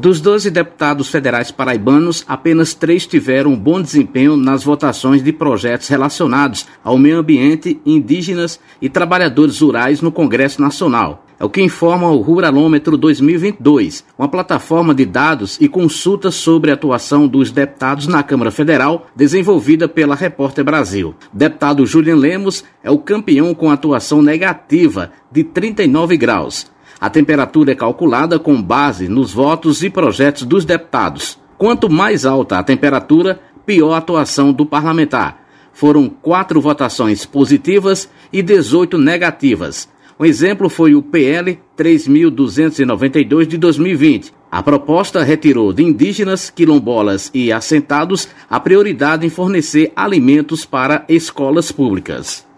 Dos 12 deputados federais paraibanos, apenas três tiveram bom desempenho nas votações de projetos relacionados ao meio ambiente, indígenas e trabalhadores rurais no Congresso Nacional. É o que informa o Ruralômetro 2022, uma plataforma de dados e consultas sobre a atuação dos deputados na Câmara Federal, desenvolvida pela Repórter Brasil. Deputado Julian Lemos é o campeão com atuação negativa de 39 graus. A temperatura é calculada com base nos votos e projetos dos deputados. Quanto mais alta a temperatura, pior a atuação do parlamentar. Foram quatro votações positivas e 18 negativas. Um exemplo foi o PL 3292 de 2020. A proposta retirou de indígenas, quilombolas e assentados a prioridade em fornecer alimentos para escolas públicas.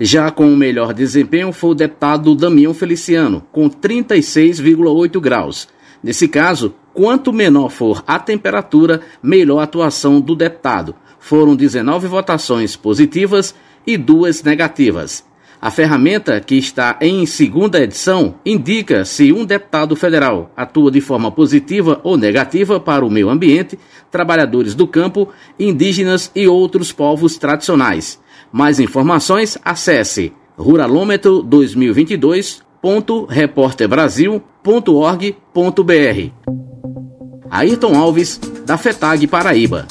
Já com o melhor desempenho foi o deputado Damião Feliciano, com 36,8 graus. Nesse caso, quanto menor for a temperatura, melhor a atuação do deputado. Foram 19 votações positivas e duas negativas. A ferramenta, que está em segunda edição, indica se um deputado federal atua de forma positiva ou negativa para o meio ambiente, trabalhadores do campo, indígenas e outros povos tradicionais. Mais informações, acesse ruralômetro2022.reporterbrasil.org.br. Ayrton Alves, da FETAG Paraíba.